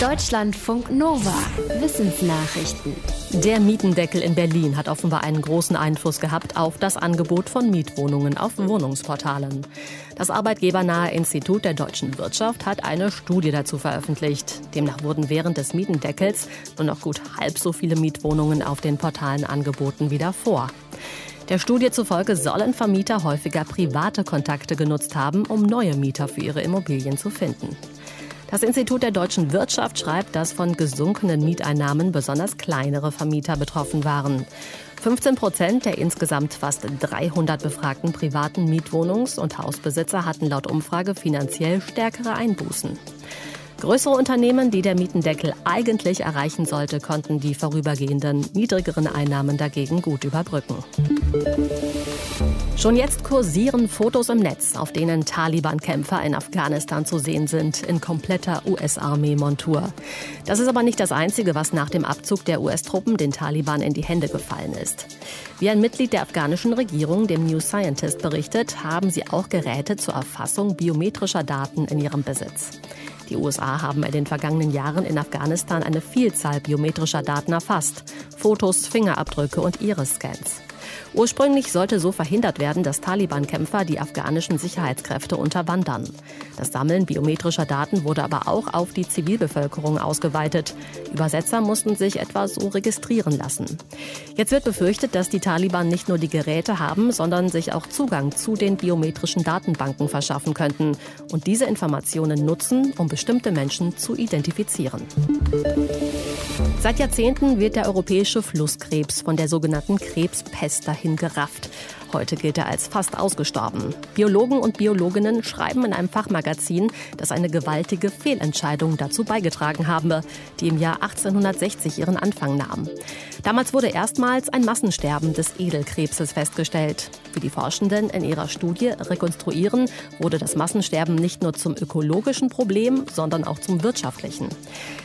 Deutschlandfunk Nova. Wissensnachrichten. Der Mietendeckel in Berlin hat offenbar einen großen Einfluss gehabt auf das Angebot von Mietwohnungen auf Wohnungsportalen. Das arbeitgebernahe Institut der deutschen Wirtschaft hat eine Studie dazu veröffentlicht. Demnach wurden während des Mietendeckels nur noch gut halb so viele Mietwohnungen auf den Portalen angeboten wie davor. Der Studie zufolge sollen Vermieter häufiger private Kontakte genutzt haben, um neue Mieter für ihre Immobilien zu finden. Das Institut der deutschen Wirtschaft schreibt, dass von gesunkenen Mieteinnahmen besonders kleinere Vermieter betroffen waren. 15 Prozent der insgesamt fast 300 befragten privaten Mietwohnungs- und Hausbesitzer hatten laut Umfrage finanziell stärkere Einbußen. Größere Unternehmen, die der Mietendeckel eigentlich erreichen sollte, konnten die vorübergehenden niedrigeren Einnahmen dagegen gut überbrücken. Schon jetzt kursieren Fotos im Netz, auf denen Taliban-Kämpfer in Afghanistan zu sehen sind, in kompletter US-Armee-Montur. Das ist aber nicht das Einzige, was nach dem Abzug der US-Truppen den Taliban in die Hände gefallen ist. Wie ein Mitglied der afghanischen Regierung dem New Scientist berichtet, haben sie auch Geräte zur Erfassung biometrischer Daten in ihrem Besitz. Die USA haben in den vergangenen Jahren in Afghanistan eine Vielzahl biometrischer Daten erfasst. Fotos, Fingerabdrücke und Iris-Scans. Ursprünglich sollte so verhindert werden, dass Taliban-Kämpfer die afghanischen Sicherheitskräfte unterwandern. Das Sammeln biometrischer Daten wurde aber auch auf die Zivilbevölkerung ausgeweitet. Übersetzer mussten sich etwa so registrieren lassen. Jetzt wird befürchtet, dass die Taliban nicht nur die Geräte haben, sondern sich auch Zugang zu den biometrischen Datenbanken verschaffen könnten und diese Informationen nutzen, um bestimmte Menschen zu identifizieren. Seit Jahrzehnten wird der europäische Flusskrebs von der sogenannten Krebspest dahin gerafft. Heute gilt er als fast ausgestorben. Biologen und Biologinnen schreiben in einem Fachmagazin, dass eine gewaltige Fehlentscheidung dazu beigetragen habe, die im Jahr 1860 ihren Anfang nahm. Damals wurde erstmals ein Massensterben des Edelkrebses festgestellt. Wie die Forschenden in ihrer Studie rekonstruieren, wurde das Massensterben nicht nur zum ökologischen Problem, sondern auch zum wirtschaftlichen.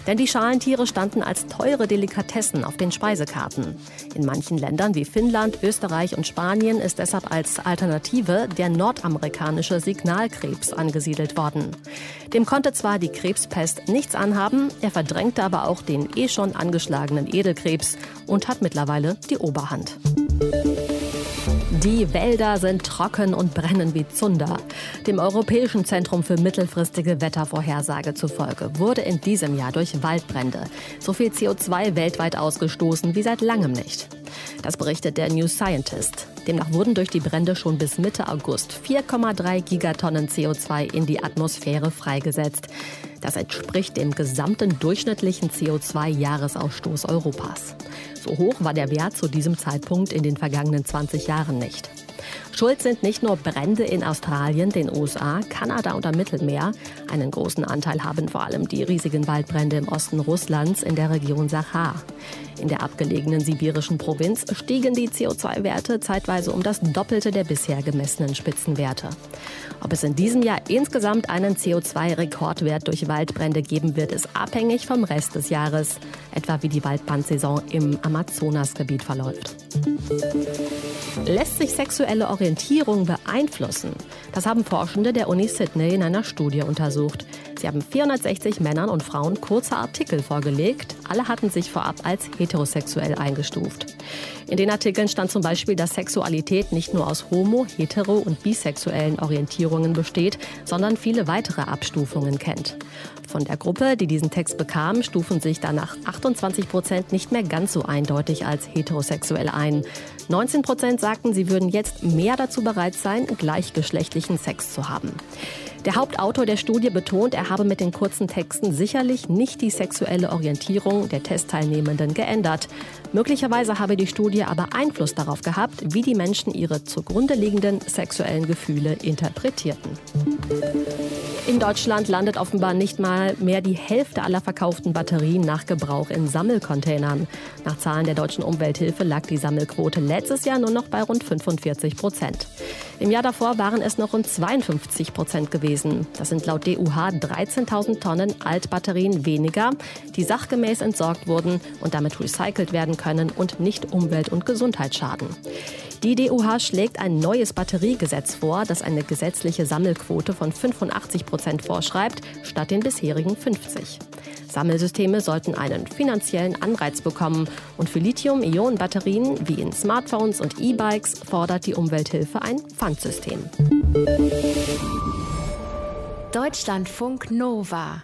Denn die Schalentiere standen als teure Delikatessen auf den Speisekarten. In manchen Ländern wie Finnland, Österreich und Spanien ist deshalb als Alternative der nordamerikanische Signalkrebs angesiedelt worden. Dem konnte zwar die Krebspest nichts anhaben, er verdrängte aber auch den eh schon angeschlagenen Edelkrebs und hat mittlerweile die Oberhand. Die Wälder sind trocken und brennen wie Zunder. Dem Europäischen Zentrum für mittelfristige Wettervorhersage zufolge wurde in diesem Jahr durch Waldbrände so viel CO2 weltweit ausgestoßen wie seit langem nicht. Das berichtet der New Scientist. Demnach wurden durch die Brände schon bis Mitte August 4,3 Gigatonnen CO2 in die Atmosphäre freigesetzt. Das entspricht dem gesamten durchschnittlichen CO2-Jahresausstoß Europas. So hoch war der Wert zu diesem Zeitpunkt in den vergangenen 20 Jahren nicht. Schuld sind nicht nur Brände in Australien, den USA, Kanada und am Mittelmeer. Einen großen Anteil haben vor allem die riesigen Waldbrände im Osten Russlands in der Region Sachar. In der abgelegenen sibirischen Provinz stiegen die CO2-Werte zeitweise um das Doppelte der bisher gemessenen Spitzenwerte. Ob es in diesem Jahr insgesamt einen CO2-Rekordwert durch Waldbrände geben wird, ist abhängig vom Rest des Jahres, etwa wie die Waldbrandsaison im Amazonasgebiet verläuft. Lässt sich sexuelle Orientierung beeinflussen? Das haben Forschende der Uni Sydney in einer Studie untersucht. Sie haben 460 Männern und Frauen kurze Artikel vorgelegt. Alle hatten sich vorab als heterosexuell eingestuft. In den Artikeln stand zum Beispiel, dass Sexualität nicht nur aus homo-, hetero- und bisexuellen Orientierungen besteht, sondern viele weitere Abstufungen kennt. Von der Gruppe, die diesen Text bekam, stufen sich danach 28 Prozent nicht mehr ganz so eindeutig als heterosexuell ein. 19 Prozent sagten, sie würden jetzt mehr dazu bereit sein, gleichgeschlechtlichen Sex zu haben. Der Hauptautor der Studie betont, er habe mit den kurzen Texten sicherlich nicht die sexuelle Orientierung der Testteilnehmenden geändert. Möglicherweise habe die Studie aber Einfluss darauf gehabt, wie die Menschen ihre zugrunde liegenden sexuellen Gefühle interpretierten. In Deutschland landet offenbar nicht mal mehr die Hälfte aller verkauften Batterien nach Gebrauch in Sammelcontainern. Nach Zahlen der deutschen Umwelthilfe lag die Sammelquote letztes Jahr nur noch bei rund 45 Prozent. Im Jahr davor waren es noch rund 52 Prozent gewesen. Das sind laut DUH 13.000 Tonnen Altbatterien weniger, die sachgemäß entsorgt wurden und damit recycelt werden können und nicht Umwelt- und Gesundheit schaden. Die DUH schlägt ein neues Batteriegesetz vor, das eine gesetzliche Sammelquote von 85 Prozent vorschreibt, statt den bisherigen 50. Sammelsysteme sollten einen finanziellen Anreiz bekommen. Und für Lithium-Ionen-Batterien wie in Smartphones und E-Bikes fordert die Umwelthilfe ein Pfandsystem. Deutschlandfunk Nova